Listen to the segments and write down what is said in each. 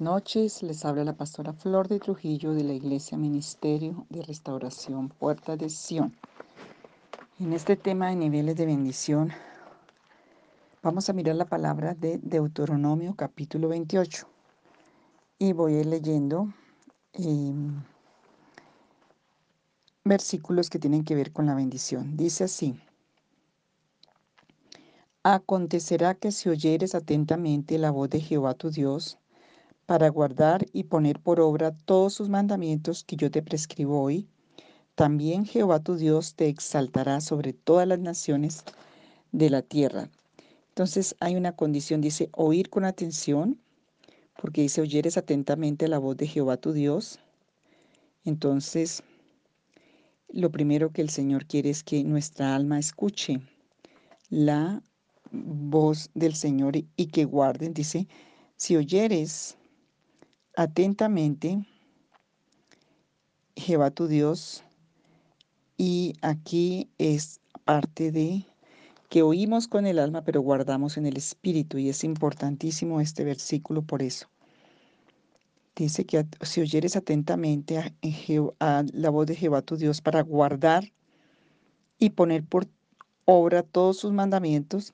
Noches, les habla la pastora Flor de Trujillo de la Iglesia Ministerio de Restauración Puerta de Sion. En este tema de niveles de bendición, vamos a mirar la palabra de Deuteronomio capítulo 28 y voy a ir leyendo em, versículos que tienen que ver con la bendición. Dice así. Acontecerá que si oyeres atentamente la voz de Jehová tu Dios, para guardar y poner por obra todos sus mandamientos que yo te prescribo hoy, también Jehová tu Dios te exaltará sobre todas las naciones de la tierra. Entonces hay una condición, dice, oír con atención, porque dice, oyeres atentamente la voz de Jehová tu Dios. Entonces, lo primero que el Señor quiere es que nuestra alma escuche la voz del Señor y que guarden, dice, si oyeres atentamente Jehová tu Dios. Y aquí es parte de que oímos con el alma, pero guardamos en el espíritu. Y es importantísimo este versículo por eso. Dice que si oyeres atentamente a, a la voz de Jehová tu Dios para guardar y poner por obra todos sus mandamientos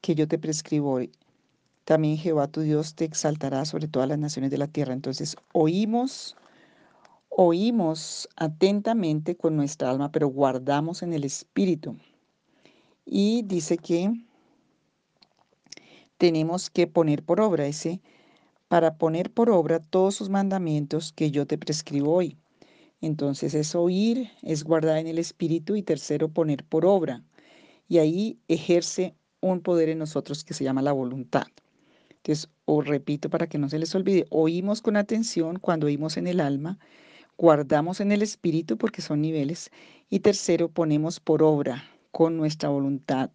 que yo te prescribo hoy, también Jehová tu Dios te exaltará sobre todas las naciones de la tierra. Entonces oímos, oímos atentamente con nuestra alma, pero guardamos en el espíritu. Y dice que tenemos que poner por obra ese, para poner por obra todos sus mandamientos que yo te prescribo hoy. Entonces es oír, es guardar en el espíritu y tercero poner por obra. Y ahí ejerce un poder en nosotros que se llama la voluntad. Entonces, o repito para que no se les olvide, oímos con atención cuando oímos en el alma, guardamos en el espíritu porque son niveles, y tercero, ponemos por obra con nuestra voluntad.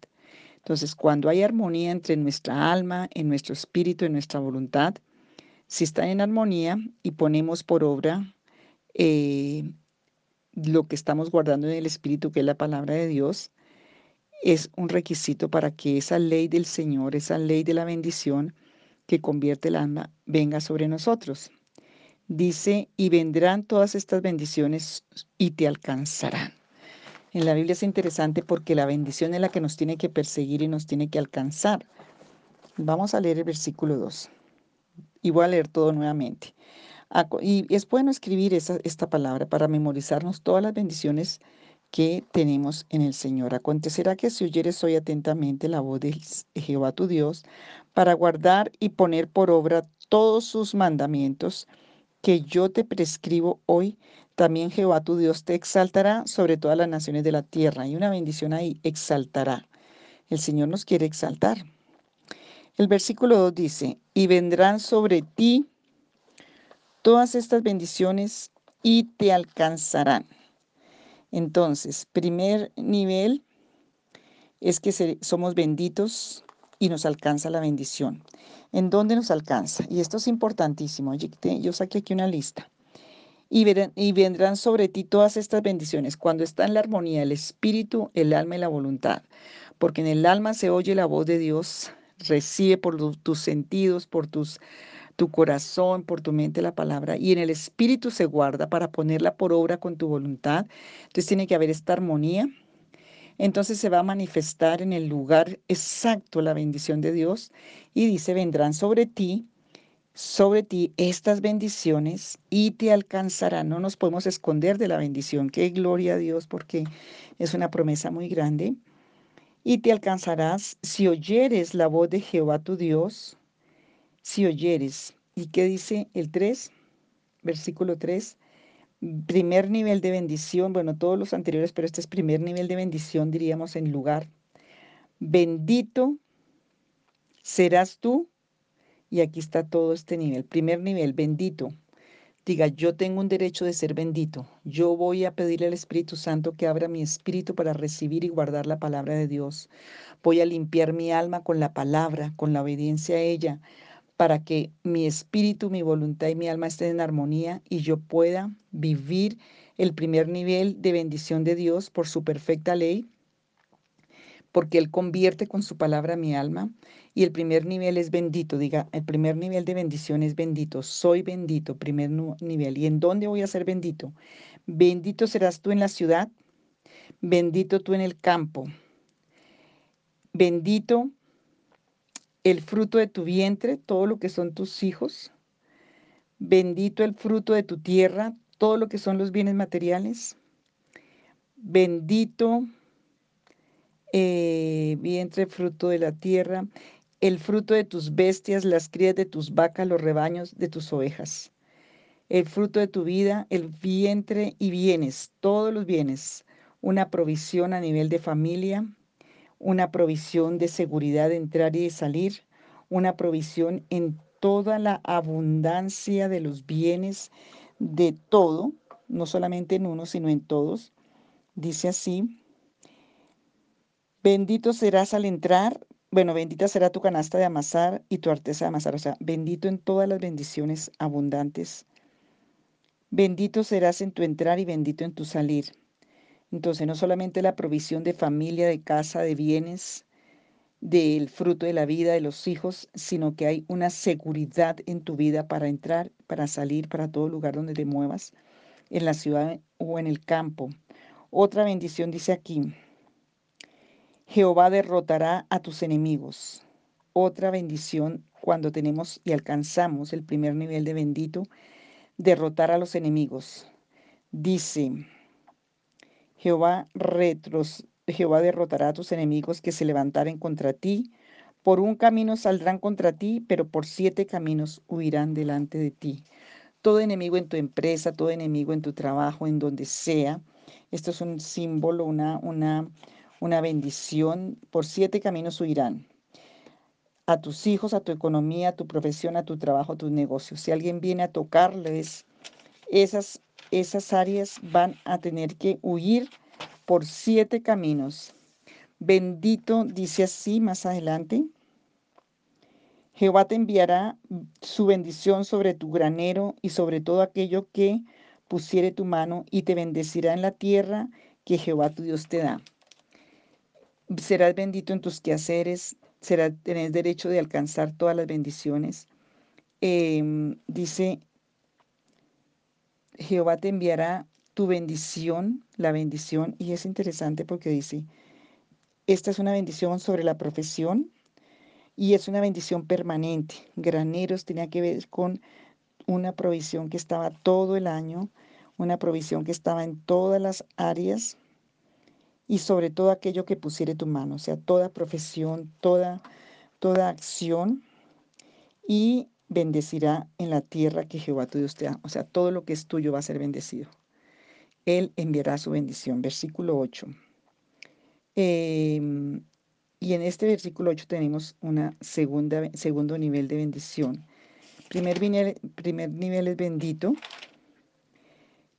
Entonces, cuando hay armonía entre nuestra alma, en nuestro espíritu, en nuestra voluntad, si está en armonía y ponemos por obra eh, lo que estamos guardando en el espíritu, que es la palabra de Dios, es un requisito para que esa ley del Señor, esa ley de la bendición, que convierte el alma venga sobre nosotros. Dice, y vendrán todas estas bendiciones y te alcanzarán. En la Biblia es interesante porque la bendición es la que nos tiene que perseguir y nos tiene que alcanzar. Vamos a leer el versículo 2. Y voy a leer todo nuevamente. Y es bueno escribir esta palabra para memorizarnos todas las bendiciones que tenemos en el Señor. Acontecerá que si oyeres hoy atentamente la voz de Jehová tu Dios, para guardar y poner por obra todos sus mandamientos que yo te prescribo hoy, también Jehová tu Dios te exaltará sobre todas las naciones de la tierra. Y una bendición ahí, exaltará. El Señor nos quiere exaltar. El versículo 2 dice, y vendrán sobre ti todas estas bendiciones y te alcanzarán. Entonces, primer nivel es que somos benditos y nos alcanza la bendición. ¿En dónde nos alcanza? Y esto es importantísimo. Yo saqué aquí una lista. Y, y vendrán sobre ti todas estas bendiciones cuando está en la armonía el espíritu, el alma y la voluntad. Porque en el alma se oye la voz de Dios, recibe por tus sentidos, por tus tu corazón, por tu mente la palabra y en el espíritu se guarda para ponerla por obra con tu voluntad. Entonces tiene que haber esta armonía. Entonces se va a manifestar en el lugar exacto la bendición de Dios y dice, vendrán sobre ti, sobre ti estas bendiciones y te alcanzarán. No nos podemos esconder de la bendición. Qué gloria a Dios porque es una promesa muy grande. Y te alcanzarás si oyeres la voz de Jehová tu Dios si oyeres. ¿Y qué dice el 3? Versículo 3. Primer nivel de bendición, bueno, todos los anteriores, pero este es primer nivel de bendición, diríamos, en lugar. Bendito serás tú. Y aquí está todo este nivel. Primer nivel, bendito. Diga, yo tengo un derecho de ser bendito. Yo voy a pedirle al Espíritu Santo que abra mi espíritu para recibir y guardar la palabra de Dios. Voy a limpiar mi alma con la palabra, con la obediencia a ella para que mi espíritu, mi voluntad y mi alma estén en armonía y yo pueda vivir el primer nivel de bendición de Dios por su perfecta ley, porque Él convierte con su palabra mi alma. Y el primer nivel es bendito, diga, el primer nivel de bendición es bendito, soy bendito, primer nivel. ¿Y en dónde voy a ser bendito? Bendito serás tú en la ciudad, bendito tú en el campo, bendito el fruto de tu vientre, todo lo que son tus hijos, bendito el fruto de tu tierra, todo lo que son los bienes materiales, bendito eh, vientre, fruto de la tierra, el fruto de tus bestias, las crías de tus vacas, los rebaños de tus ovejas, el fruto de tu vida, el vientre y bienes, todos los bienes, una provisión a nivel de familia, una provisión de seguridad de entrar y de salir, una provisión en toda la abundancia de los bienes, de todo, no solamente en uno, sino en todos. Dice así, bendito serás al entrar, bueno, bendita será tu canasta de amasar y tu arteza de amasar, o sea, bendito en todas las bendiciones abundantes. Bendito serás en tu entrar y bendito en tu salir. Entonces, no solamente la provisión de familia, de casa, de bienes, del fruto de la vida de los hijos, sino que hay una seguridad en tu vida para entrar, para salir, para todo lugar donde te muevas, en la ciudad o en el campo. Otra bendición dice aquí, Jehová derrotará a tus enemigos. Otra bendición cuando tenemos y alcanzamos el primer nivel de bendito, derrotar a los enemigos. Dice, Jehová Jehová derrotará a tus enemigos que se levantaren contra ti. Por un camino saldrán contra ti, pero por siete caminos huirán delante de ti. Todo enemigo en tu empresa, todo enemigo en tu trabajo, en donde sea. Esto es un símbolo, una, una, una bendición. Por siete caminos huirán. A tus hijos, a tu economía, a tu profesión, a tu trabajo, a tus negocios. Si alguien viene a tocarles, esas, esas áreas van a tener que huir por siete caminos. Bendito, dice así más adelante, Jehová te enviará su bendición sobre tu granero y sobre todo aquello que pusiere tu mano y te bendecirá en la tierra que Jehová tu Dios te da. Serás bendito en tus quehaceres, serás, tenés derecho de alcanzar todas las bendiciones. Em, dice, Jehová te enviará tu bendición, la bendición, y es interesante porque dice, esta es una bendición sobre la profesión y es una bendición permanente. Graneros tenía que ver con una provisión que estaba todo el año, una provisión que estaba en todas las áreas y sobre todo aquello que pusiere tu mano, o sea, toda profesión, toda, toda acción y bendecirá en la tierra que Jehová tu Dios te da. O sea, todo lo que es tuyo va a ser bendecido. Él enviará su bendición. Versículo 8. Em, y en este versículo 8 tenemos segunda, segundo nivel de bendición. Primer primer nivel es bendito.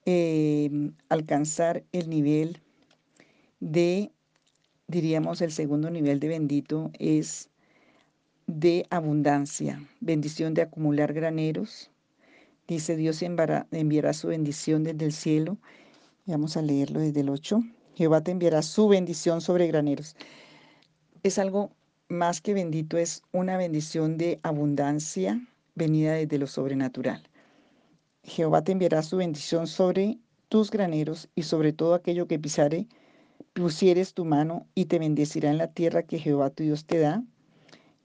Em, alcanzar el nivel de, diríamos, el segundo nivel de bendito es de abundancia, bendición de acumular graneros. Dice Dios enviará su bendición desde el cielo Vamos a leerlo desde el 8. Jehová te enviará su bendición sobre graneros. Es algo más que bendito, es una bendición de abundancia venida desde lo sobrenatural. Jehová te enviará su bendición sobre tus graneros y sobre todo aquello que pisare, pusieres tu mano y te bendecirá en la tierra que Jehová tu Dios te da.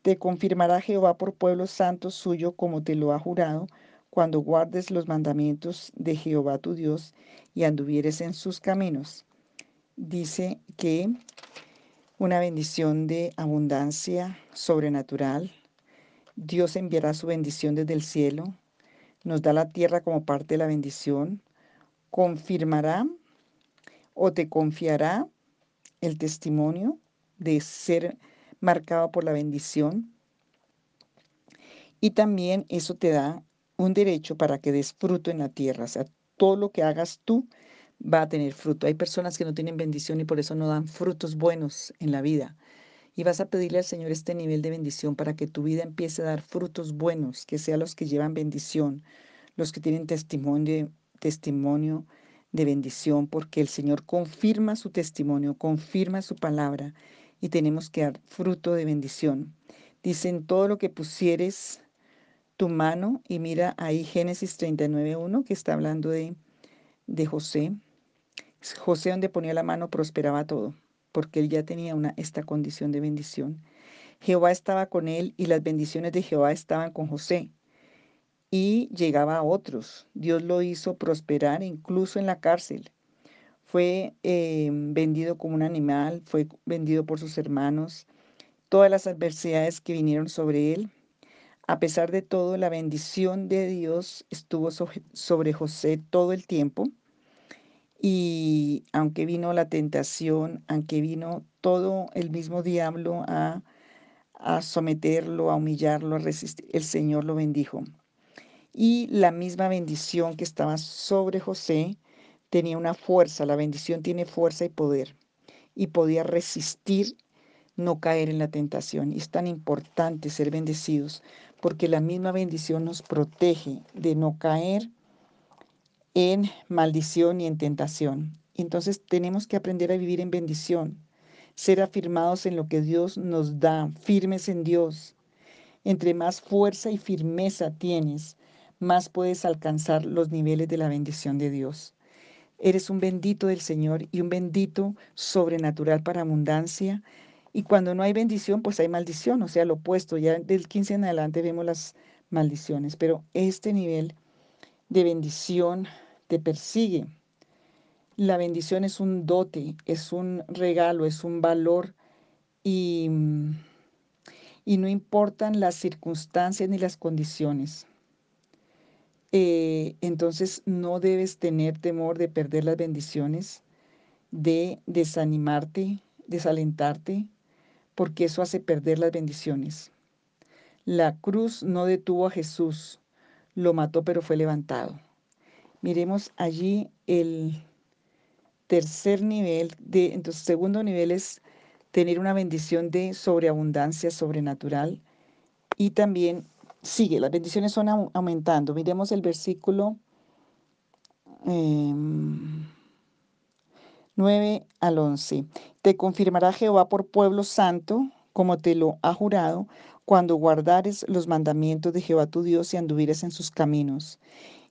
Te confirmará Jehová por pueblo santo suyo como te lo ha jurado cuando guardes los mandamientos de Jehová tu Dios y anduvieres en sus caminos. Dice que una bendición de abundancia sobrenatural. Dios enviará su bendición desde el cielo. Nos da la tierra como parte de la bendición. Confirmará o te confiará el testimonio de ser marcado por la bendición. Y también eso te da un derecho para que des fruto en la tierra. O sea, todo lo que hagas tú va a tener fruto. Hay personas que no tienen bendición y por eso no dan frutos buenos en la vida. Y vas a pedirle al Señor este nivel de bendición para que tu vida empiece a dar frutos buenos, que sean los que llevan bendición, los que tienen testimonio, testimonio de bendición, porque el Señor confirma su testimonio, confirma su palabra y tenemos que dar fruto de bendición. Dicen todo lo que pusieres tu mano y mira ahí Génesis 39.1 que está hablando de, de José. José donde ponía la mano prosperaba todo porque él ya tenía una, esta condición de bendición. Jehová estaba con él y las bendiciones de Jehová estaban con José. Y llegaba a otros. Dios lo hizo prosperar incluso en la cárcel. Fue eh, vendido como un animal, fue vendido por sus hermanos. Todas las adversidades que vinieron sobre él, a pesar de todo, la bendición de Dios estuvo sobre José todo el tiempo. Y aunque vino la tentación, aunque vino todo el mismo diablo a, a someterlo, a humillarlo, a resistir, el Señor lo bendijo. Y la misma bendición que estaba sobre José tenía una fuerza, la bendición tiene fuerza y poder, y podía resistir no caer en la tentación. Y es tan importante ser bendecidos, porque la misma bendición nos protege de no caer en maldición y en tentación. Entonces tenemos que aprender a vivir en bendición, ser afirmados en lo que Dios nos da, firmes en Dios. Entre más fuerza y firmeza tienes, más puedes alcanzar los niveles de la bendición de Dios. Eres un bendito del Señor y un bendito sobrenatural para abundancia. Y cuando no hay bendición, pues hay maldición, o sea, lo opuesto. Ya del 15 en adelante vemos las maldiciones, pero este nivel de bendición te persigue. La bendición es un dote, es un regalo, es un valor y, y no importan las circunstancias ni las condiciones. Eh, entonces no debes tener temor de perder las bendiciones, de desanimarte, desalentarte, porque eso hace perder las bendiciones. La cruz no detuvo a Jesús, lo mató pero fue levantado. Miremos allí el tercer nivel, de, entonces segundo nivel es tener una bendición de sobreabundancia sobrenatural y también sigue, las bendiciones son aumentando. Miremos el versículo 9 em, al 11. Te confirmará Jehová por pueblo santo, como te lo ha jurado, cuando guardares los mandamientos de Jehová tu Dios y anduvieres en sus caminos.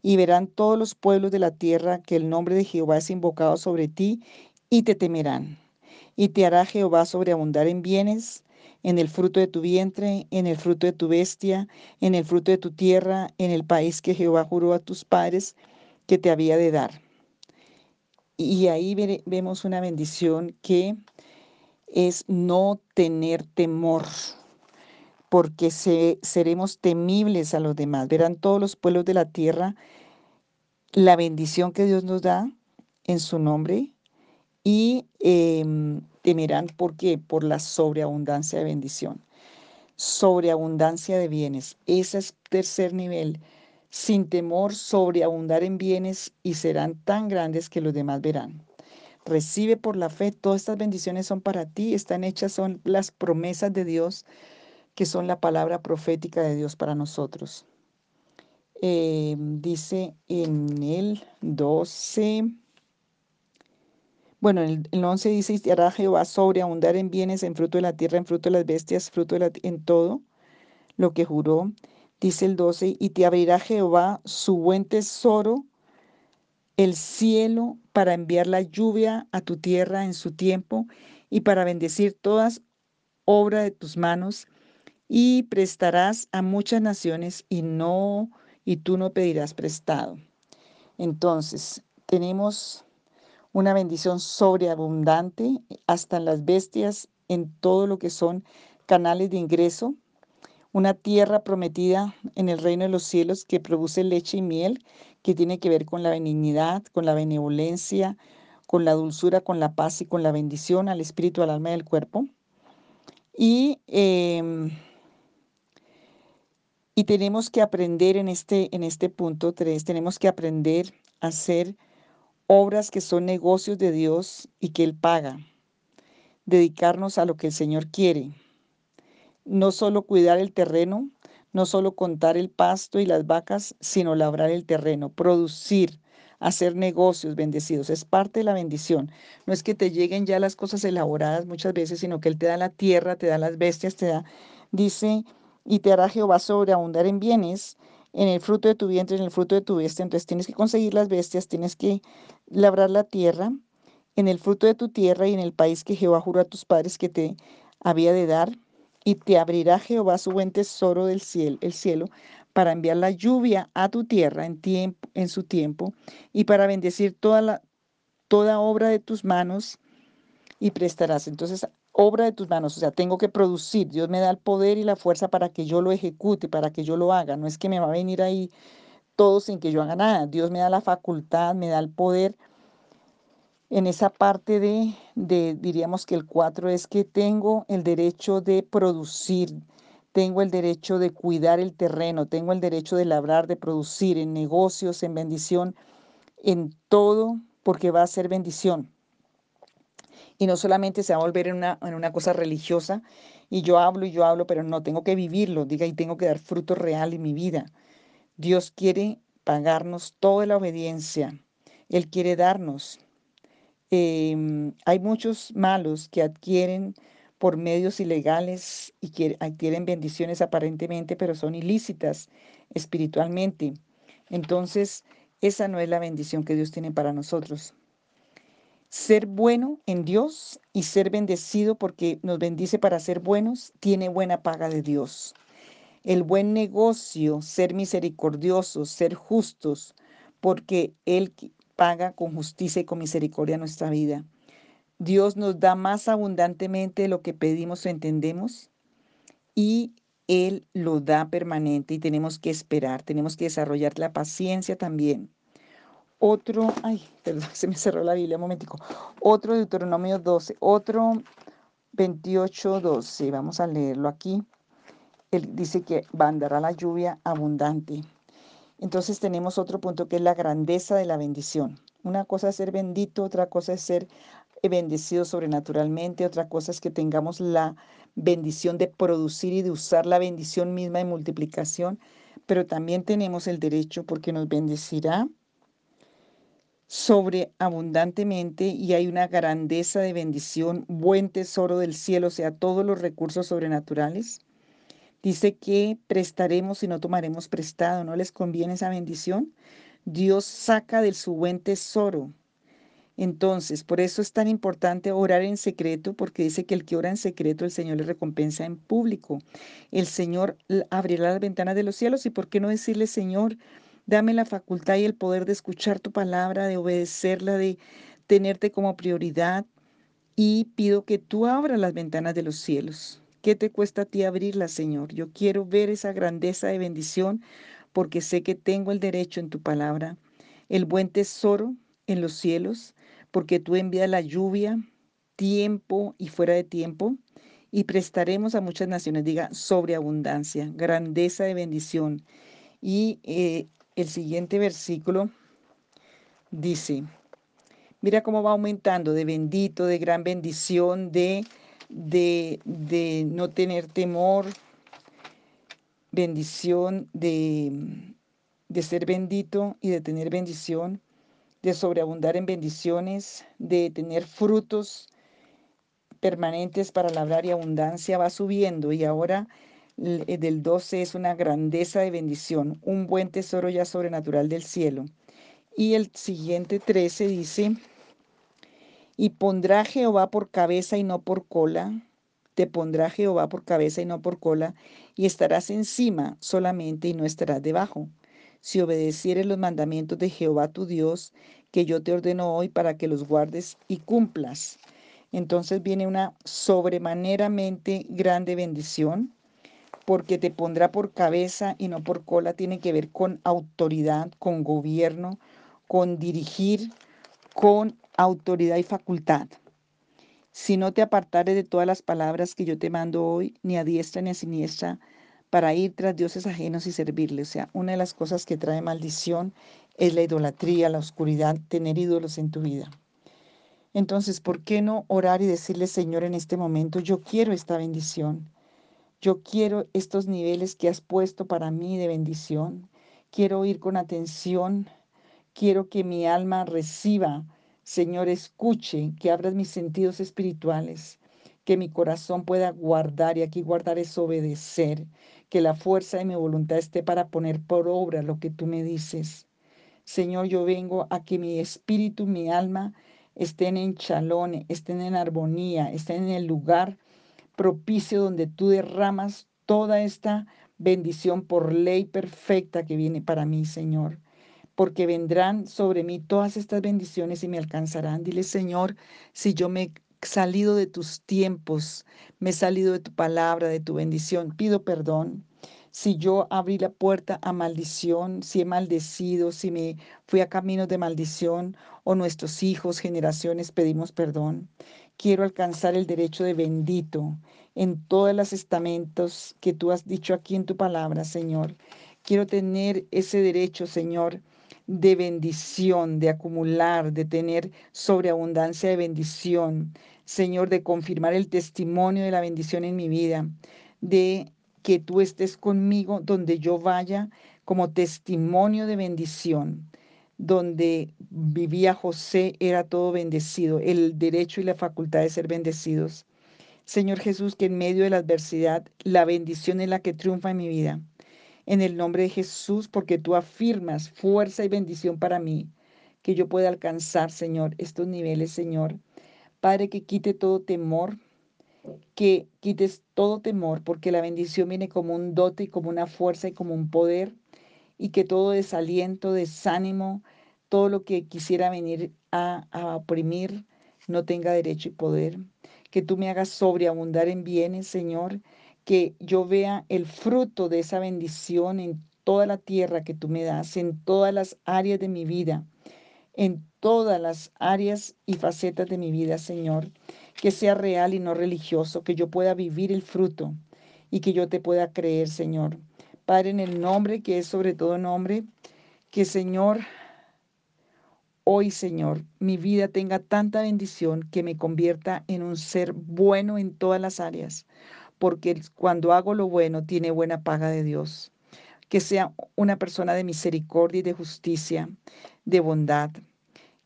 Y verán todos los pueblos de la tierra que el nombre de Jehová es invocado sobre ti, y te temerán. Y te hará Jehová sobreabundar en bienes, en el fruto de tu vientre, en el fruto de tu bestia, en el fruto de tu tierra, en el país que Jehová juró a tus padres que te había de dar. Y ahí vemos una bendición que es no tener temor, porque seremos temibles a los demás. Verán todos los pueblos de la tierra la bendición que Dios nos da en su nombre y em, temerán, ¿por qué? Por la sobreabundancia de bendición, sobreabundancia de bienes. Ese es tercer nivel. Sin temor, sobreabundar en bienes y serán tan grandes que los demás verán. Recibe por la fe, todas estas bendiciones son para ti, están hechas, son las promesas de Dios, que son la palabra profética de Dios para nosotros. Em, dice en el 12, bueno, en el 11 dice, y hará Jehová sobreabundar en bienes, en fruto de la tierra, en fruto de las bestias, fruto de la, en todo lo que juró. Dice el 12, y te abrirá Jehová su buen tesoro, el cielo, para enviar la lluvia a tu tierra en su tiempo y para bendecir todas obra de tus manos, y prestarás a muchas naciones y no, y tú no pedirás prestado. Entonces, tenemos una bendición sobreabundante hasta en las bestias, en todo lo que son canales de ingreso, una tierra prometida en el reino de los cielos que produce leche y miel, que tiene que ver con la benignidad, con la benevolencia, con la dulzura, con la paz y con la bendición al espíritu, al alma y al cuerpo. Y, em, y tenemos que aprender en este, en este punto 3, tenemos que aprender a ser obras que son negocios de Dios y que Él paga. Dedicarnos a lo que el Señor quiere. No solo cuidar el terreno, no solo contar el pasto y las vacas, sino labrar el terreno, producir, hacer negocios bendecidos. Es parte de la bendición. No es que te lleguen ya las cosas elaboradas muchas veces, sino que Él te da la tierra, te da las bestias, te da, dice, y te hará Jehová sobreabundar en bienes, en el fruto de tu vientre, en el fruto de tu bestia. Entonces tienes que conseguir las bestias, tienes que labrar la tierra, en el fruto de tu tierra y en el país que Jehová juró a tus padres que te había de dar. Y te abrirá Jehová su buen tesoro del cielo, el cielo para enviar la lluvia a tu tierra en, tiempo, en su tiempo y para bendecir toda, la, toda obra de tus manos y prestarás. Entonces, obra de tus manos, o sea, tengo que producir. Dios me da el poder y la fuerza para que yo lo ejecute, para que yo lo haga. No es que me va a venir ahí todo sin que yo haga nada. Dios me da la facultad, me da el poder. En esa parte de, de diríamos que el 4 es que tengo el derecho de producir, tengo el derecho de cuidar el terreno, tengo el derecho de labrar, de producir en negocios, en bendición, en todo, porque va a ser bendición. Y no solamente se va a volver en una, en una cosa religiosa, y yo hablo y yo hablo, pero no, tengo que vivirlo, diga, y tengo que dar fruto real en mi vida. Dios quiere pagarnos toda la obediencia. Él quiere darnos. Eh, hay muchos malos que adquieren por medios ilegales y que adquieren bendiciones aparentemente, pero son ilícitas espiritualmente. Entonces, esa no es la bendición que Dios tiene para nosotros. Ser bueno en Dios y ser bendecido porque nos bendice para ser buenos, tiene buena paga de Dios. El buen negocio, ser misericordiosos, ser justos, porque Él paga con justicia y con misericordia nuestra vida. Dios nos da más abundantemente de lo que pedimos o entendemos y Él lo da permanente y tenemos que esperar, tenemos que desarrollar la paciencia también. Otro, ay, perdón, se me cerró la Biblia un momentico. Otro Deuteronomio 12, otro 28, 12, vamos a leerlo aquí. Él dice que mandará la lluvia abundante. Entonces tenemos otro punto que es la grandeza de la bendición. Una cosa es ser bendito, otra cosa es ser bendecido sobrenaturalmente, otra cosa es que tengamos la bendición de producir y de usar la bendición misma de multiplicación, pero también tenemos el derecho porque nos bendecirá sobreabundantemente y hay una grandeza de bendición, buen tesoro del cielo, o sea, todos los recursos sobrenaturales. Dice que prestaremos y no tomaremos prestado, ¿no les conviene esa bendición? Dios saca de su buen tesoro entonces, por eso es tan importante orar en secreto, porque dice que el que ora en secreto, el Señor le recompensa en público. El Señor abrirá las ventanas de los cielos y por qué no decirle, Señor, dame la facultad y el poder de escuchar tu palabra, de obedecerla, de tenerte como prioridad y pido que tú abras las ventanas de los cielos. ¿Qué te cuesta a ti abrirla, Señor? Yo quiero ver esa grandeza de bendición porque sé que tengo el derecho en tu palabra, el buen tesoro en los cielos porque tú envías la lluvia, tiempo y fuera de tiempo, y prestaremos a muchas naciones, diga, sobreabundancia, grandeza de bendición. Y eh, el siguiente versículo dice, mira cómo va aumentando de bendito, de gran bendición, de, de, de no tener temor, bendición de, de ser bendito y de tener bendición de sobreabundar en bendiciones, de tener frutos permanentes para labrar y abundancia, va subiendo y ahora del 12 es una grandeza de bendición, un buen tesoro ya sobrenatural del cielo. Y el siguiente 13 dice, y pondrá Jehová por cabeza y no por cola, te pondrá Jehová por cabeza y no por cola, y estarás encima solamente y no estarás debajo si obedecieres los mandamientos de Jehová tu Dios, que yo te ordeno hoy para que los guardes y cumplas. Entonces viene una sobremaneramente grande bendición, porque te pondrá por cabeza y no por cola, tiene que ver con autoridad, con gobierno, con dirigir, con autoridad y facultad. Si no te apartares de todas las palabras que yo te mando hoy, ni a diestra ni a siniestra, para ir tras dioses ajenos y servirles. O sea, una de las cosas que trae maldición es la idolatría, la oscuridad, tener ídolos en tu vida. Entonces, ¿por qué no orar y decirle, Señor, en este momento, yo quiero esta bendición? Yo quiero estos niveles que has puesto para mí de bendición. Quiero ir con atención. Quiero que mi alma reciba, Señor, escuche, que abras mis sentidos espirituales, que mi corazón pueda guardar, y aquí guardar es obedecer, que la fuerza de mi voluntad esté para poner por obra lo que tú me dices. Señor, yo vengo a que mi espíritu, mi alma estén en chalón, estén en armonía, estén en el lugar propicio donde tú derramas toda esta bendición por ley perfecta que viene para mí, Señor. Porque vendrán sobre mí todas estas bendiciones y me alcanzarán. Dile, Señor, si yo me he salido de tus tiempos, me he salido de tu palabra, de tu bendición, pido perdón si yo abrí la puerta a maldición, si he maldecido, si me fui a caminos de maldición o nuestros hijos, generaciones, pedimos perdón. Quiero alcanzar el derecho de bendito en todos los estamentos que tú has dicho aquí en tu palabra, Señor. Quiero tener ese derecho, Señor, de bendición, de acumular, de tener sobreabundancia de bendición, Señor, de confirmar el testimonio de la bendición en mi vida, de que tú estés conmigo donde yo vaya como testimonio de bendición. Donde vivía José era todo bendecido, el derecho y la facultad de ser bendecidos. Señor Jesús, que en medio de la adversidad la bendición es la que triunfa en mi vida. En el nombre de Jesús, porque tú afirmas fuerza y bendición para mí, que yo pueda alcanzar, Señor, estos niveles, Señor. Padre, que quite todo temor, que quites todo temor, porque la bendición viene como un dote y como una fuerza y como un poder, y que todo desaliento, desánimo, todo lo que quisiera venir a, a oprimir, no tenga derecho y poder. Que tú me hagas sobreabundar en bienes, Señor, que yo vea el fruto de esa bendición en toda la tierra que tú me das, en todas las áreas de mi vida, en todas las áreas y facetas de mi vida, Señor que sea real y no religioso, que yo pueda vivir el fruto y que yo te pueda creer, Señor. Padre, en el nombre que es sobre todo nombre, que Señor, hoy, Señor, mi vida tenga tanta bendición que me convierta en un ser bueno en todas las áreas, porque cuando hago lo bueno tiene buena paga de Dios. Que sea una persona de misericordia y de justicia, de bondad,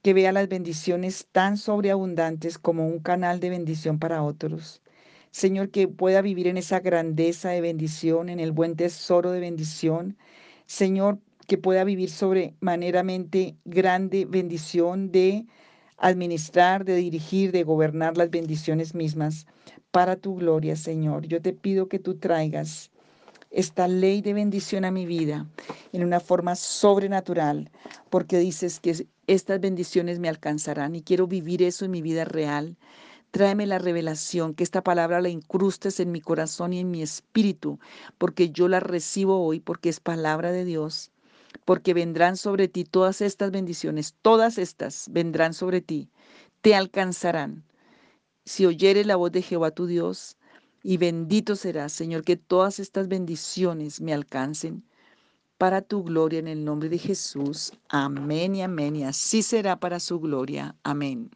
que vea las bendiciones tan sobreabundantes como un canal de bendición para otros. Señor, que pueda vivir en esa grandeza de bendición, en el buen tesoro de bendición. Señor, que pueda vivir sobremanera,mente grande bendición de administrar, de dirigir, de gobernar las bendiciones mismas para tu gloria, Señor. Yo te pido que tú traigas esta ley de bendición a mi vida en una forma sobrenatural, porque dices que estas bendiciones me alcanzarán y quiero vivir eso en mi vida real. Tráeme la revelación, que esta palabra la incrustes en mi corazón y en mi espíritu, porque yo la recibo hoy, porque es palabra de Dios, porque vendrán sobre ti todas estas bendiciones, todas estas vendrán sobre ti, te alcanzarán. Si oyeres la voz de Jehová tu Dios, y bendito serás, Señor, que todas estas bendiciones me alcancen para tu gloria en el nombre de Jesús. Amén y amén. Y así será para su gloria. Amén.